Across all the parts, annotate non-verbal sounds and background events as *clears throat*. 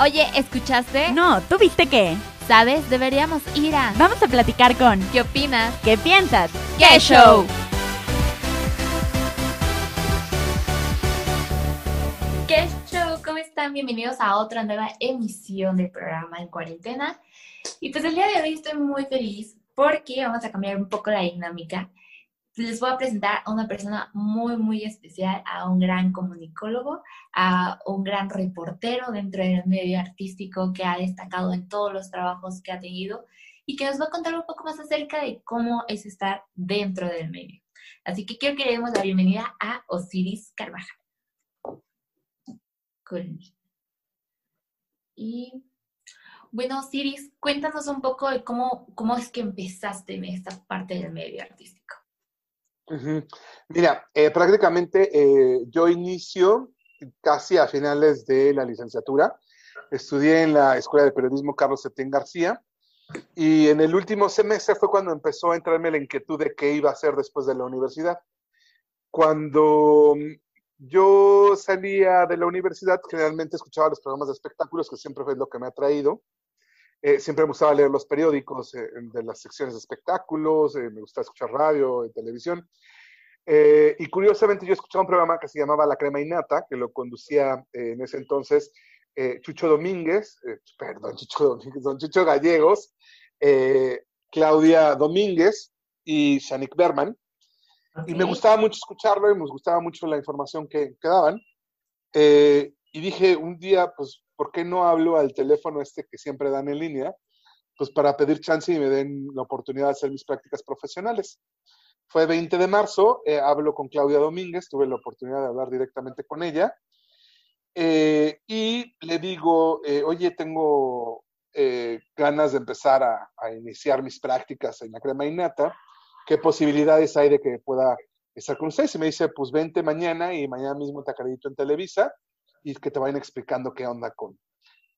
Oye, ¿escuchaste? No, ¿tú viste qué? ¿Sabes? Deberíamos ir a... Vamos a platicar con... ¿Qué opinas? ¿Qué piensas? ¡Qué show! ¿Qué show? ¿Cómo están? Bienvenidos a otra nueva emisión del programa en cuarentena. Y pues el día de hoy estoy muy feliz porque vamos a cambiar un poco la dinámica les voy a presentar a una persona muy, muy especial, a un gran comunicólogo, a un gran reportero dentro del medio artístico que ha destacado en todos los trabajos que ha tenido y que nos va a contar un poco más acerca de cómo es estar dentro del medio. Así que quiero que le demos la bienvenida a Osiris Carvajal. Y bueno, Osiris, cuéntanos un poco de cómo, cómo es que empezaste en esta parte del medio artístico. Mira, eh, prácticamente eh, yo inicio casi a finales de la licenciatura. Estudié en la Escuela de Periodismo Carlos Septién García y en el último semestre fue cuando empezó a entrarme la inquietud de qué iba a hacer después de la universidad. Cuando yo salía de la universidad, generalmente escuchaba los programas de espectáculos, que siempre fue lo que me ha traído. Eh, siempre me gustaba leer los periódicos eh, de las secciones de espectáculos, eh, me gustaba escuchar radio, televisión. y curiosamente yo escuchaba un programa que se llamaba La Crema Innata, que lo conducía en ese entonces Chucho Domínguez, perdón, *laughs* Chucho Domínguez, don Chucho Gallegos, Claudia Domínguez y Shanik Berman. Y me gustaba mucho escucharlo y me gustaba mucho la información que, que daban. y dije un día, pues ¿por qué no hablo al teléfono este que siempre dan en línea? Pues para pedir chance y me den la oportunidad de hacer mis prácticas profesionales. Fue 20 de marzo, eh, hablo con Claudia Domínguez, tuve la oportunidad de hablar directamente con ella. Eh, y le digo, eh, oye, tengo ganas de empezar a, a, iniciar mis prácticas en la crema innata. ¿Qué posibilidades hay de que pueda estar con ustedes? Y me dice, pues vente mañana y mañana mismo te acredito en Televisa y que te vayan explicando qué onda con,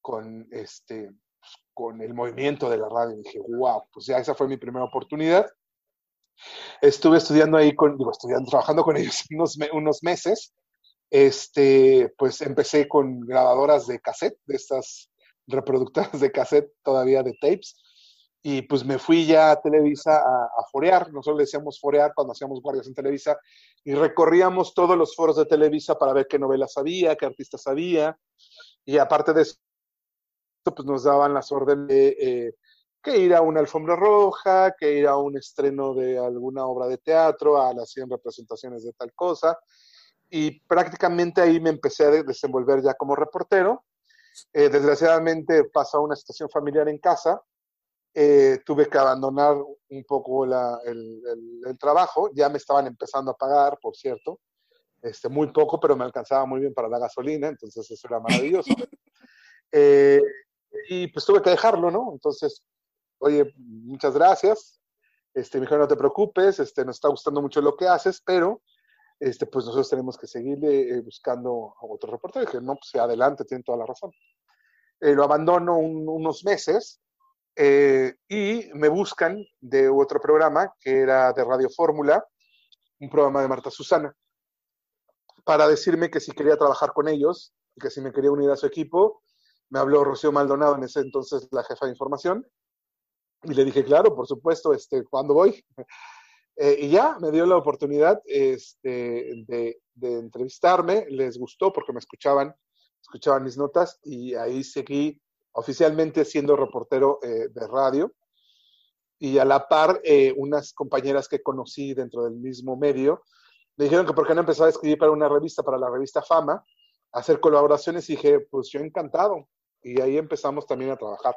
con, este, pues, con el movimiento de la radio. Y dije, wow, pues ya esa fue mi primera oportunidad. Estuve estudiando ahí, con, digo, estudiando, trabajando con *laughs* ellos unos, unos meses. Este, pues empecé con grabadoras de cassette, de estas reproductoras de cassette todavía de tapes. Y pues me fui ya a Televisa a, a, forear, nosotros le decíamos forear cuando hacíamos guardias en Televisa, y recorríamos todos los foros de Televisa para ver qué novelas había, qué artistas había, y aparte de eso, pues nos daban las órdenes de eh, que ir a una alfombra roja, que ir a un estreno de alguna obra de teatro, a las 100 representaciones de tal cosa, y prácticamente ahí me empecé a desenvolver ya como reportero. Eh, desgraciadamente pasó una situación familiar en casa, eh, tuve que abandonar un poco la, el, el, trabajo, ya me estaban empezando a pagar, por cierto, este, muy poco, pero me alcanzaba muy bien para la gasolina, entonces eso era maravilloso. *laughs* Eh, y pues tuve que dejarlo, ¿no? Entonces, oye, muchas gracias, este, me no te preocupes, este, nos está gustando mucho lo que haces, pero este, pues nosotros tenemos que seguirle eh, buscando a otro reportero. Y dije, no, pues adelante, tienen toda la razón. lo abandono un, unos meses, eh, y me buscan de otro programa que era de Radio Fórmula, un programa de Marta Susana, para decirme que si quería trabajar con ellos, que si me quería unir a su equipo. Me habló Rocío Maldonado, en ese entonces la jefa de información, y le dije, claro, por supuesto, este, ¿cuándo voy? *laughs* Eh, y ya me dio la oportunidad este, de, de, entrevistarme, les gustó porque me escuchaban, escuchaban mis notas y ahí seguí oficialmente siendo reportero eh, de radio y a la par eh, unas compañeras que conocí dentro del mismo medio me dijeron que por qué no empezaba a escribir para una revista, para la revista Fama, hacer colaboraciones y dije, pues yo encantado. Y ahí empezamos también a trabajar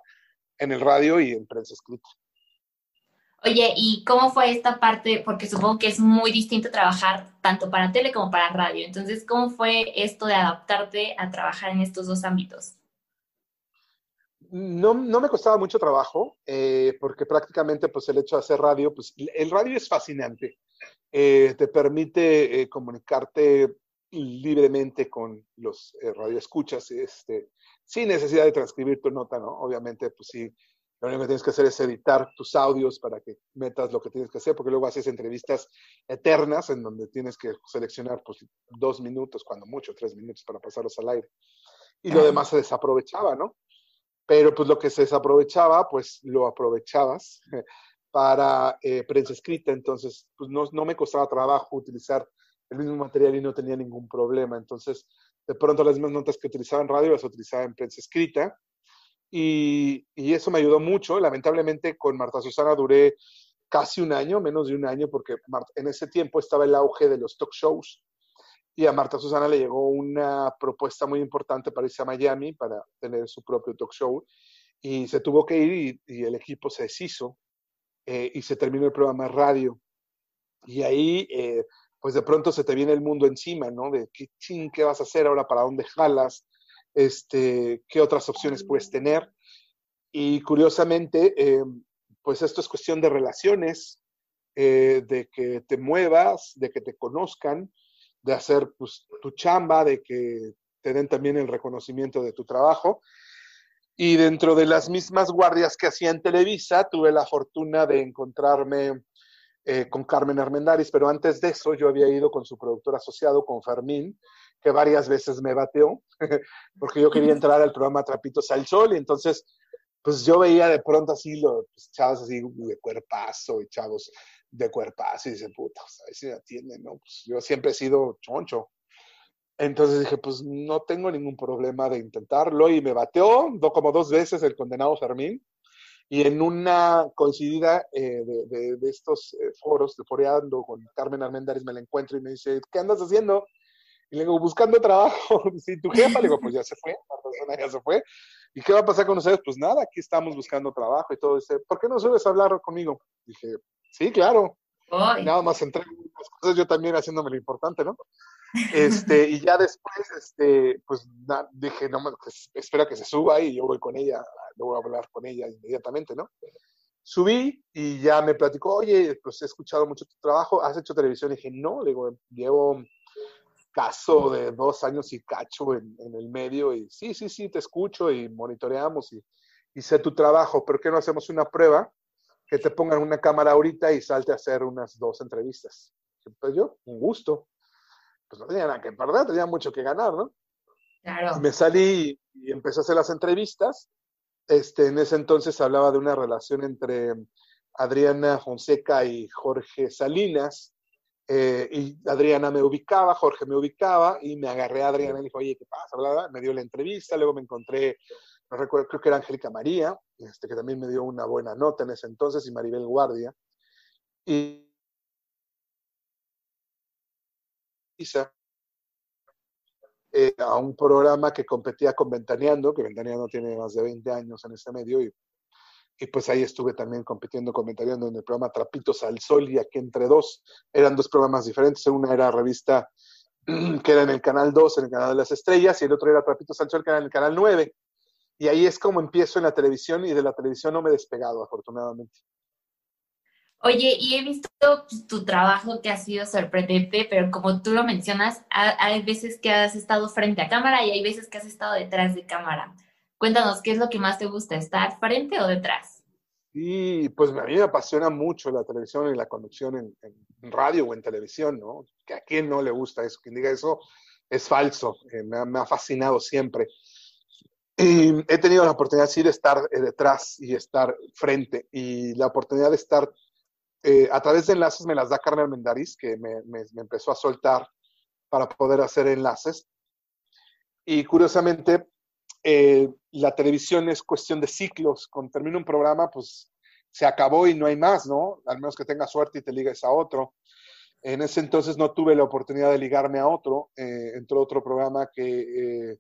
en el radio y en prensa escrita. Oye, ¿y cómo fue esta parte? Porque supongo que es muy distinto trabajar tanto para tele como para radio. Entonces, ¿cómo fue esto de adaptarte a trabajar en estos dos ámbitos? No, no, me costaba mucho trabajo, eh, porque prácticamente pues el hecho de hacer radio, pues el radio es fascinante. Eh, te permite eh, comunicarte libremente con los radioescuchas, este, sin necesidad de transcribir tu nota, ¿no? Obviamente, pues sí, lo único que tienes que hacer es editar tus audios para que metas lo que tienes que hacer, porque luego haces entrevistas eternas en donde tienes que seleccionar pues, dos minutos, cuando mucho, tres minutos para pasarlos al aire. y lo demás se desaprovechaba, ¿no? Pero pues lo que se desaprovechaba, pues lo aprovechabas para eh, prensa escrita, entonces pues no, no me costaba trabajo utilizar el mismo material y no tenía ningún problema. Entonces, de pronto las mismas notas que utilizaba en radio las utilizaba en prensa escrita y, y, eso me ayudó mucho. Lamentablemente con Marta Susana duré casi un año, menos de un año, porque en ese tiempo estaba el auge de los talk shows y a Marta Susana le llegó una propuesta muy importante para irse a Miami para tener su propio talk show y se tuvo que ir y, el equipo se deshizo eh, y se terminó el programa de radio. Y ahí, eh, pues de pronto se te viene el mundo encima, ¿no? De qué ching, qué vas a hacer ahora, para dónde jalas, este, qué otras opciones puedes tener. Y curiosamente, eh, pues esto es cuestión de relaciones, de que te muevas, de que te conozcan de hacer pues, tu chamba, de que te den también el reconocimiento de tu trabajo. Y dentro de las mismas guardias que hacía en Televisa, tuve la fortuna de encontrarme eh, con Carmen Armendaris, pero antes de eso yo había ido con su productor asociado, con Fermín, que varias veces me bateó, *laughs* porque yo quería entrar al programa Trapitos al Sol, y entonces, pues yo veía de pronto así los pues, chavos así de cuerpazo y chavos de cuerpazo y dice, puta, a ver si me atienden, ¿no? Pues yo siempre he sido choncho. Entonces dije, pues no tengo ningún problema de intentarlo y me bateó como dos veces el condenado Fermín. Y en una coincidida eh, de, de, estos eh, foros, de foreando con Carmen Armendáriz, me la encuentro y me dice, ¿qué andas haciendo? Y le digo, buscando trabajo. *laughs* ¿Y tu jefa? Le digo, pues ya se fue, la persona ya se fue. ¿Y qué va a pasar con ustedes? Pues nada, aquí estamos buscando trabajo y todo. Dice, ¿por qué no sueles hablar conmigo? Dije, Sí, claro. Nada más entré las cosas yo también haciéndome lo importante, ¿no? Este, y ya después, este, pues dije, no, pues, espera que se suba y yo voy con ella, luego voy a hablar con ella inmediatamente, ¿no? Subí y ya me platicó, oye, pues he escuchado mucho tu trabajo, ¿has hecho televisión? Y dije, no, digo, llevo caso de dos años y cacho en, en, el medio y sí, sí, sí, te escucho y monitoreamos y, y sé tu trabajo, pero ¿qué no hacemos una prueba? Que te pongan una cámara ahorita y salte a hacer unas dos entrevistas. Pues yo, un gusto. Pues no tenía nada que perder, tenía mucho que ganar, ¿no? Claro. Me salí y empecé a hacer las entrevistas. Este, en ese entonces hablaba de una relación entre Adriana Fonseca y Jorge Salinas. Eh, y Adriana me ubicaba, Jorge me ubicaba y me agarré a Adriana y le dije, oye, ¿qué pasa? Me dio la entrevista, luego me encontré no recuerdo, creo que era Angélica María, este, que también me dio una buena nota en ese entonces, y Maribel Guardia. Y eh, a un programa que competía con Ventaneando, que Ventaneando tiene más de 20 años en ese medio, y, y pues ahí estuve también compitiendo con Ventaneando en el programa Trapitos al Sol, y aquí entre dos eran dos programas diferentes, una era revista *clears throat* que era en el canal 2, en el canal de las estrellas, y el otro era Trapitos al Sol, que era en el canal 9. Y ahí es como empiezo en la televisión y de la televisión no me he despegado, afortunadamente. Oye, y he visto tu trabajo que ha sido sorprendente, pero como tú lo mencionas, hay veces que has estado frente a cámara y hay veces que has estado detrás de cámara. Cuéntanos, ¿qué es lo que más te gusta, estar frente o detrás? Y pues a mí me apasiona mucho la televisión y la conducción en, radio o en televisión, ¿no? Que a quién no le gusta eso, quien diga eso es falso, eh, me, me ha fascinado siempre. Y he tenido la oportunidad, sí, de estar eh, detrás y estar frente. Y la oportunidad de estar eh, a través de enlaces me las da Carmen Mendariz, que me, me, empezó a soltar para poder hacer enlaces. Y curiosamente, eh, la televisión es cuestión de ciclos. Cuando termina un programa, pues se acabó y no hay más, ¿no? Al menos que tengas suerte y te ligues a otro. En ese entonces no tuve la oportunidad de ligarme a otro. entró otro programa que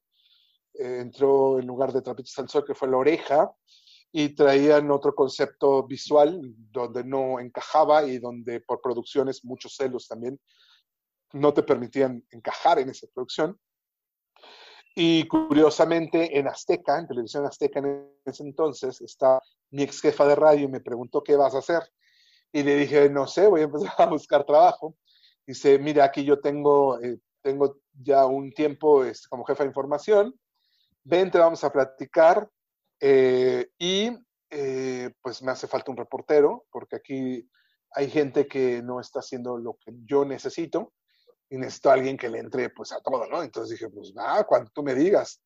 eh, entró en lugar de Trapitos al Sol, que fue La Oreja, y traían otro concepto visual donde no encajaba y donde por producciones, muchos celos también, no te permitían encajar en esa producción. Y curiosamente en Azteca, en televisión Azteca en ese entonces, está mi ex jefa de radio y me preguntó qué vas a hacer. Y le dije, no sé, voy a empezar a buscar trabajo. Dice, mira, aquí yo tengo, eh, tengo ya un tiempo este, como jefa de información vente, vamos a platicar eh, y eh, pues me hace falta un reportero, porque aquí hay gente que no está haciendo lo que yo necesito y necesito a alguien que le entre pues a todo, ¿no? Entonces dije, pues nada, cuando tú me digas.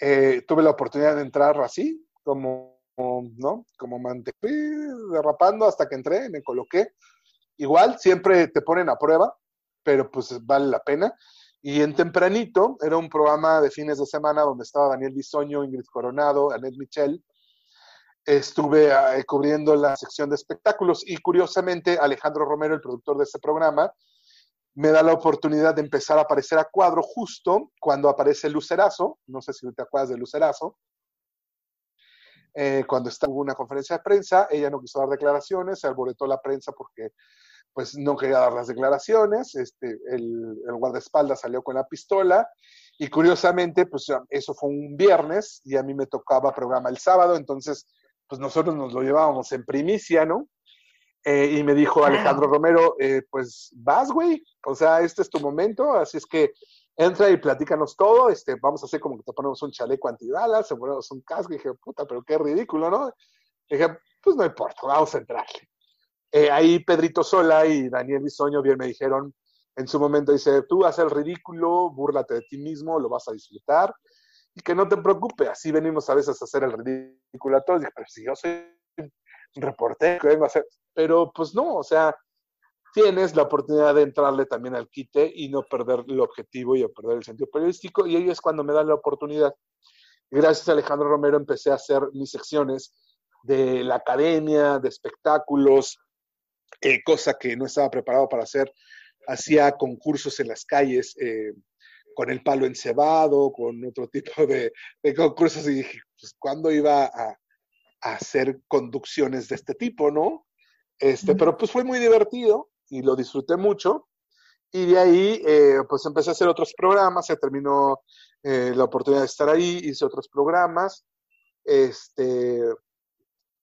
Eh, tuve la oportunidad de entrar así, como, ¿no? Como mantequilla, derrapando hasta que entré, me coloqué. Igual, siempre te ponen a prueba, pero pues vale la pena. Y en Tempranito era un programa de fines de semana donde estaba Daniel Bisoño, Ingrid Coronado, Annette Michel. Estuve eh, cubriendo la sección de espectáculos y curiosamente Alejandro Romero, el productor de ese programa, me da la oportunidad de empezar a aparecer a cuadro justo cuando aparece Lucerazo, no sé si te acuerdas de Lucerazo, eh, cuando estaba una conferencia de prensa, ella no quiso dar declaraciones, se alborotó la prensa porque pues no quería dar las declaraciones, este, el, el guardaespaldas salió con la pistola y curiosamente pues eso fue un viernes y a mí me tocaba programa el sábado, entonces pues nosotros nos lo llevábamos en primicia, ¿no? Eh, y me dijo Alejandro Romero, eh, pues vas, güey, o sea, este es tu momento, así es que entra y platícanos todo, este, vamos a hacer como que te ponemos un chaleco antibalas, se ponemos un casco, y dije, puta, pero qué ridículo, ¿no? dije, pues no importa, vamos a entrarle. Eh, ahí Pedrito Sola y Daniel Bisoño bien me dijeron, en su momento dice, tú haces el ridículo, búrlate de ti mismo, lo vas a disfrutar, y que no te preocupes, así venimos a veces a hacer el ridículo a todos, dije, pero si yo soy un reportero, ¿qué vengo a hacer? Pero pues no, o sea, tienes la oportunidad de entrarle también al quite y no perder el objetivo y perder el sentido periodístico. Y ahí es cuando me dan la oportunidad. Gracias a Alejandro Romero empecé a hacer mis secciones de la academia, de espectáculos, eh, cosa que no estaba preparado para hacer. Hacía concursos en las calles eh, con el palo encebado, con otro tipo de, de concursos y dije, pues, ¿cuándo iba a, a hacer conducciones de este tipo, no? Este, Pero pues fue muy divertido y lo disfruté mucho. Y de ahí, eh, pues empecé a hacer otros programas, se terminó eh, la oportunidad de estar ahí, hice otros programas, este,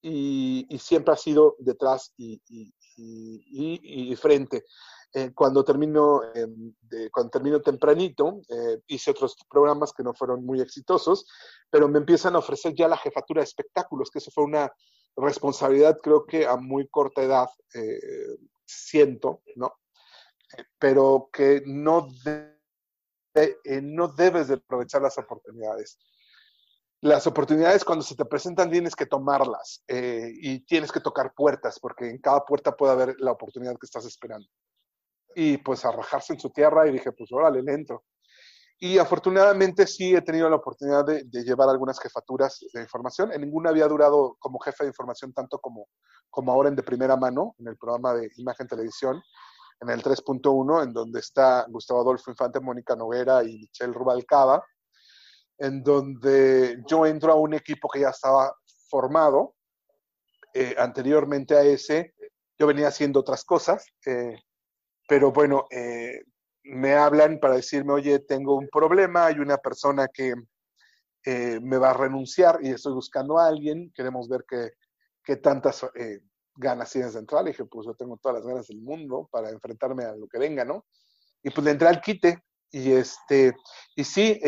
y, y siempre ha sido detrás y, y, y frente. Eh, cuando termino em, cuando termino tempranito, eh, hice otros programas que no fueron muy exitosos, pero me empiezan a ofrecer ya la jefatura de espectáculos, que eso fue una responsabilidad, creo que a muy corta edad, eh, siento, ¿no? pero que no, no debes de aprovechar las oportunidades. Las oportunidades cuando se te presentan tienes que tomarlas y tienes que tocar puertas, porque en cada puerta puede haber la oportunidad que estás esperando y pues arrojarse en su tierra y dije, pues órale, le entro. Y afortunadamente sí he tenido la oportunidad de, llevar algunas jefaturas de información. En ninguna había durado como jefe de información tanto como, como ahora en De Primera Mano, en el programa de Imagen Televisión, en el 3.1, en donde está Gustavo Adolfo Infante, Mónica Noguera y Michelle Rubalcaba, en donde yo entro a un equipo que ya estaba formado. Eh, anteriormente a ese, yo venía haciendo otras cosas. Eh, pero bueno, eh, me hablan para decirme, oye, tengo un problema, hay una persona que eh, me va a renunciar y estoy buscando a alguien, queremos ver qué, tantas eh, ganas tienes de entrar. Y dije, pues yo tengo todas las ganas del mundo para enfrentarme a lo que venga, ¿no? Y pues le entré al quite y este, y sí,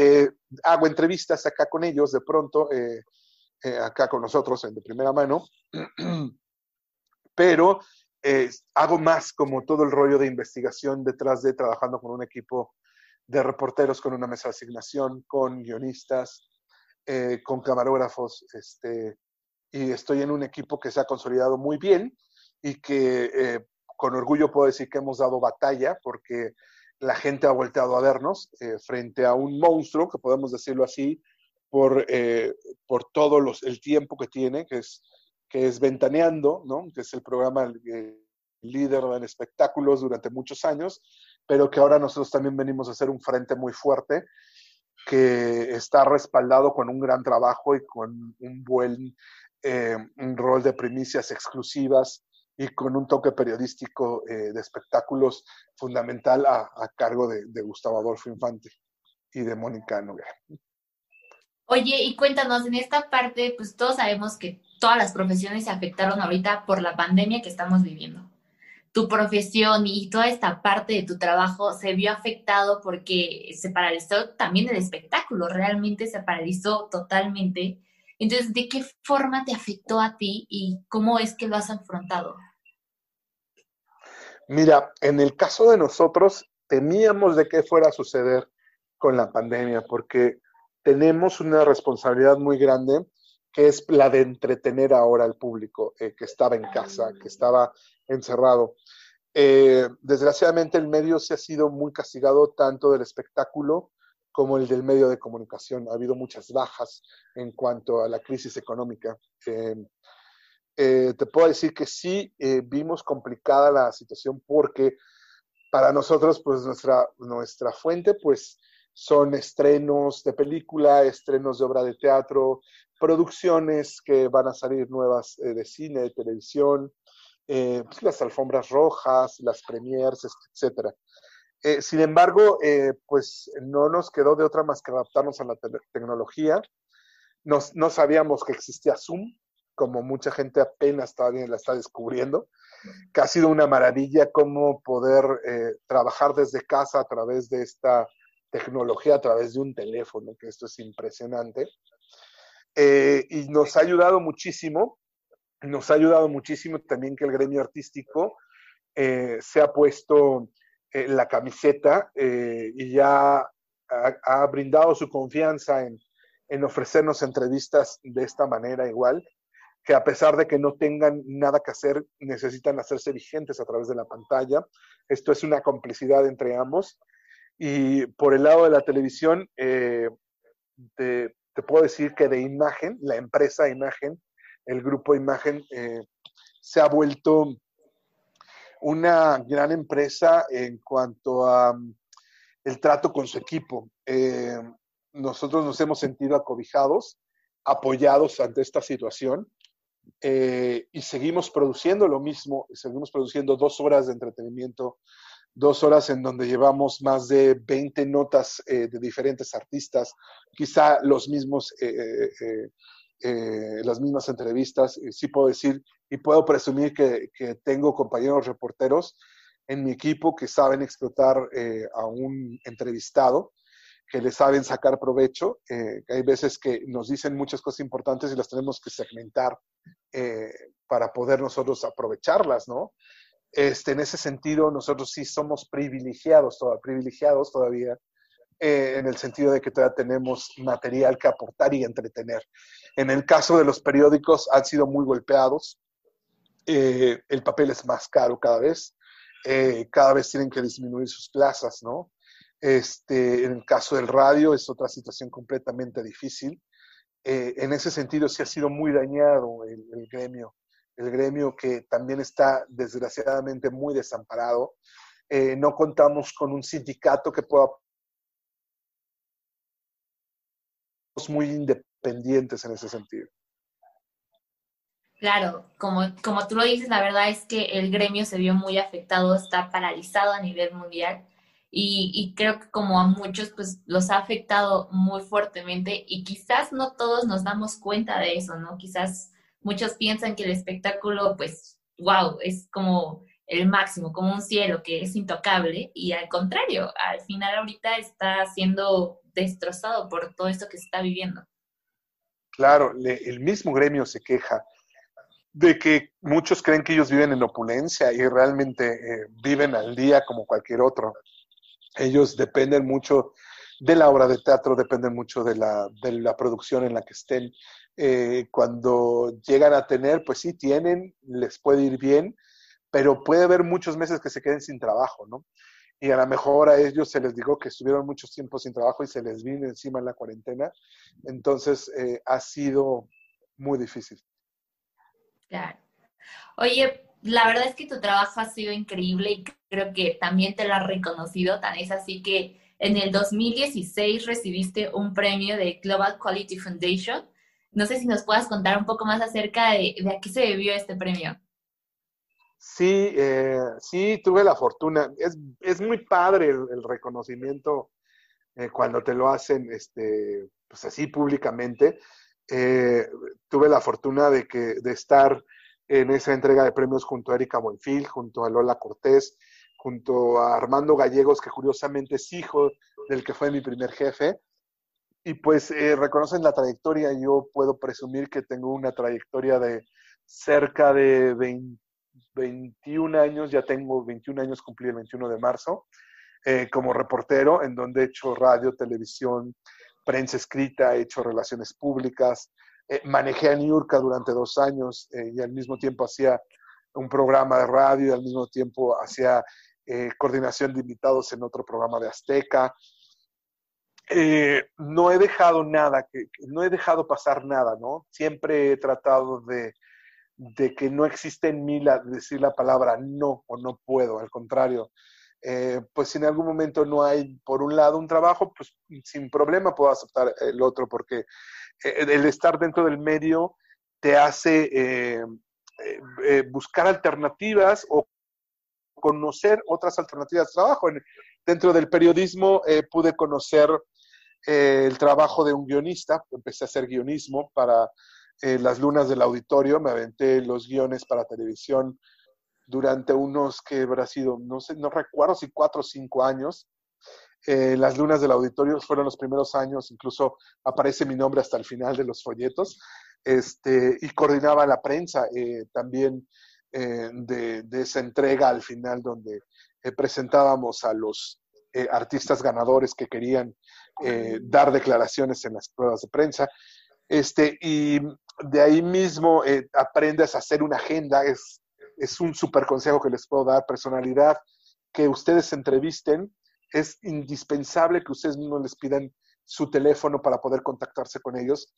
hago entrevistas acá con ellos de pronto, acá con nosotros, en de primera mano, *clears throat* pero hago más como todo el rollo de investigación detrás de trabajando con un equipo de reporteros, con una mesa de asignación, con guionistas, eh, con camarógrafos, este, y estoy en un equipo que se ha consolidado muy bien y que eh, con orgullo puedo decir que hemos dado batalla porque la gente ha volteado a vernos eh, frente a un monstruo, que podemos decirlo así, por, por todo el tiempo que tiene, que es que es Ventaneando, ¿no? que es el programa eh, líder en espectáculos durante muchos años, pero que ahora nosotros también venimos a hacer un frente muy fuerte que está respaldado con un gran trabajo y con un buen eh, un rol de primicias exclusivas y con un toque periodístico eh, de espectáculos fundamental a, cargo de, Gustavo Adolfo Infante y de Mónica Noguera. Oye, y cuéntanos, en esta parte, pues todos sabemos que todas las profesiones se afectaron ahorita por la pandemia que estamos viviendo. Tu profesión y toda esta parte de tu trabajo se vio afectado porque se paralizó también el espectáculo, realmente se paralizó totalmente. Entonces, ¿de qué forma te afectó a ti y cómo es que lo has afrontado? Mira, en el caso de nosotros, temíamos de qué fuera a suceder con la pandemia, porque tenemos una responsabilidad muy grande que es la de entretener ahora al público eh, que estaba en casa, que estaba encerrado. Eh, desgraciadamente el medio se ha sido muy castigado tanto del espectáculo como el del medio de comunicación. Ha habido muchas bajas en cuanto a la crisis económica. Eh, te puedo decir que sí vimos complicada la situación porque para nosotros, pues nuestra, nuestra fuente, pues son estrenos de película, estrenos de obra de teatro, producciones que van a salir nuevas eh, de cine, de televisión, eh, pues, las alfombras rojas, las premiers, etc. Eh, sin embargo, pues no nos quedó de otra más que adaptarnos a la tecnología. No sabíamos que existía Zoom, como mucha gente apenas todavía la está descubriendo, que ha sido una maravilla cómo poder trabajar desde casa a través de esta tecnología a través de un teléfono, que esto es impresionante. Eh, y nos ha ayudado muchísimo, nos ha ayudado muchísimo también que el gremio artístico eh, se ha puesto eh, la camiseta y ya ha, brindado su confianza en, en ofrecernos entrevistas de esta manera igual, que a pesar de que no tengan nada que hacer, necesitan hacerse vigentes a través de la pantalla. Esto es una complicidad entre ambos y por el lado de la televisión, eh, te, puedo decir que de imagen, la empresa imagen, el grupo imagen, eh, se ha vuelto una gran empresa en cuanto a mm, el trato con su equipo. Eh, nosotros nos hemos sentido acobijados, apoyados ante esta situación y seguimos produciendo lo mismo, seguimos produciendo dos horas de entretenimiento dos horas en donde llevamos más de 20 notas eh, de diferentes artistas, quizá los mismos, eh, eh, las mismas entrevistas, sí puedo decir y puedo presumir que, que, tengo compañeros reporteros en mi equipo que saben explotar a un entrevistado, que le saben sacar provecho, hay veces que nos dicen muchas cosas importantes y las tenemos que segmentar para poder nosotros aprovecharlas, ¿no? Este, en ese sentido, nosotros sí somos privilegiados, privilegiados todavía, eh, en el sentido de que todavía tenemos material que aportar y entretener. En el caso de los periódicos, han sido muy golpeados. Eh, el papel es más caro cada vez. Eh, cada vez tienen que disminuir sus plazas, ¿no? Este, en el caso del radio es otra situación completamente difícil. en ese sentido sí ha sido muy dañado el gremio el gremio que también está desgraciadamente muy desamparado. Eh, no contamos con un sindicato que pueda muy independientes en ese sentido. Claro, como, como tú lo dices, la verdad es que el gremio se vio muy afectado, está paralizado a nivel mundial y, y, creo que como a muchos pues los ha afectado muy fuertemente y quizás no todos nos damos cuenta de eso, ¿no? Quizás muchos piensan que el espectáculo, pues, wow, es como el máximo, como un cielo que es intocable y al contrario, al final ahorita está siendo destrozado por todo esto que se está viviendo. Claro, el mismo gremio se queja de que muchos creen que ellos viven en opulencia y realmente eh, viven al día como cualquier otro. Ellos dependen mucho de la obra de teatro, dependen mucho de la, de la producción en la que estén. Eh, cuando llegan a tener, pues sí, tienen, les puede ir bien, pero puede haber muchos meses que se queden sin trabajo, ¿no? Y a lo mejor a ellos se les dijo que estuvieron muchos tiempos sin trabajo y se les vino encima en la cuarentena. Entonces, eh, ha sido muy difícil. Claro. Oye, la verdad es que tu trabajo ha sido increíble y creo que también te lo ha reconocido, tan es así que en el 2016 recibiste un premio de Global Quality Foundation no sé si nos puedas contar un poco más acerca de, a qué se debió este premio. Sí, eh, sí, tuve la fortuna. Es, muy padre el, reconocimiento eh, cuando te lo hacen este, pues así públicamente. Eh, tuve la fortuna de, que, de estar en esa entrega de premios junto a Erika Buenfil, junto a Lola Cortés, junto a Armando Gallegos, que curiosamente es hijo del que fue mi primer jefe, y pues eh, reconocen la trayectoria. Yo puedo presumir que tengo una trayectoria de cerca de 21 años, ya tengo 21 años, cumplí el 21 de marzo, eh, como reportero, en donde he hecho radio, televisión, prensa escrita, he hecho relaciones públicas, eh, manejé a Niurka durante dos años eh, y al mismo tiempo hacía un programa de radio y al mismo tiempo hacía eh, coordinación de invitados en otro programa de Azteca. no he dejado nada, no he dejado pasar nada, ¿no? Siempre he tratado de, de que no existe en mí la, decir la palabra no o no puedo, al contrario. Pues si en algún momento no hay, por un lado, un trabajo, pues sin problema puedo aceptar el otro, porque eh, el estar dentro del medio te hace eh, eh, buscar alternativas o conocer otras alternativas de trabajo. dentro del periodismo pude conocer el trabajo de un guionista, empecé a hacer guionismo para las lunas del auditorio, me aventé los guiones para televisión durante unos que habrá sido, no sé, no recuerdo si cuatro o cinco años. Eh, las lunas del auditorio fueron los primeros años, incluso aparece mi nombre hasta el final de los folletos, este, y coordinaba la prensa eh, también eh, de, esa entrega al final donde presentábamos a los artistas ganadores que querían dar declaraciones en las pruebas de prensa. Este, y de ahí mismo aprendes a hacer una agenda, es, es un super consejo que les puedo dar, personalidad, que ustedes entrevisten, es indispensable que ustedes mismos les pidan su teléfono para poder contactarse con ellos,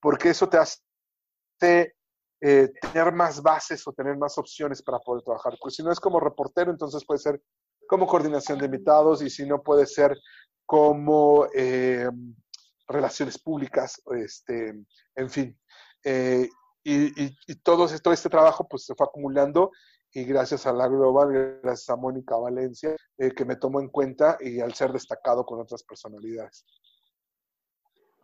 porque eso te hace eh, tener más bases o tener más opciones para poder trabajar. Porque si no es como reportero, entonces puede ser como coordinación de invitados y si no puede ser como eh, relaciones públicas, este, en fin. Eh, y, y, todo, todo este trabajo pues se fue acumulando y gracias a la Global, gracias a Mónica Valencia, eh, que me tomó en cuenta y al ser destacado con otras personalidades.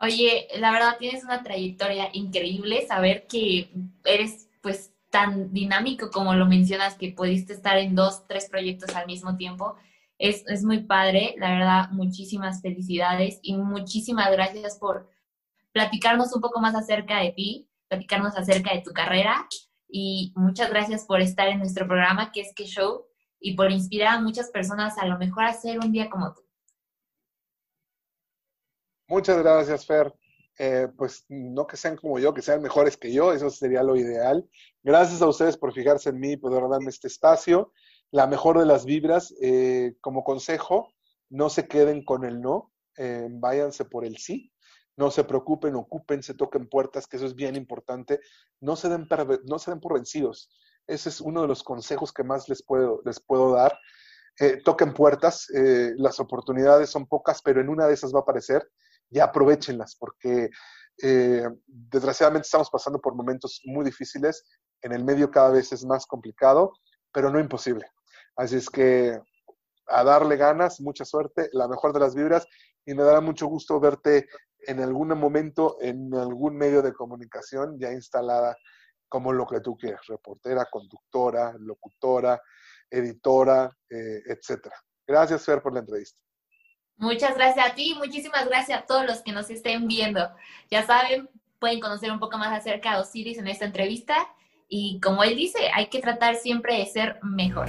Oye, la verdad tienes una trayectoria increíble, saber que eres pues tan dinámico como lo mencionas, que pudiste estar en dos, tres proyectos al mismo tiempo. Es, es muy padre, la verdad, muchísimas felicidades y muchísimas gracias por platicarnos un poco más acerca de ti, platicarnos acerca de tu carrera y muchas gracias por estar en nuestro programa que es Que Show y por inspirar a muchas personas a lo mejor a hacer un día como tú. Muchas gracias, Fer. Eh, pues no que sean como yo, que sean mejores que yo, eso sería lo ideal. Gracias a ustedes por fijarse en mí y poder darme este espacio. La mejor de las vibras, eh, como consejo, no se queden con el no, eh, váyanse por el sí no se preocupen, ocupen, se toquen puertas, que eso es bien importante, no se den, no se den por vencidos. Ese es uno de los consejos que más les puedo, les puedo dar. Eh, toquen puertas, eh, las oportunidades son pocas, pero en una de esas va a aparecer y aprovechenlas, porque eh, desgraciadamente estamos pasando por momentos muy difíciles, en el medio cada vez es más complicado, pero no imposible. Así es que a darle ganas, mucha suerte, la mejor de las vibras y me dará mucho gusto verte en algún momento en algún medio de comunicación ya instalada como lo que tú quieras, reportera, conductora, locutora, editora, eh, etcétera. Gracias, Fer, por la entrevista. Muchas gracias a ti, muchísimas gracias a todos los que nos estén viendo. Ya saben, pueden conocer un poco más acerca de Osiris en esta entrevista y como él dice, hay que tratar siempre de ser mejor.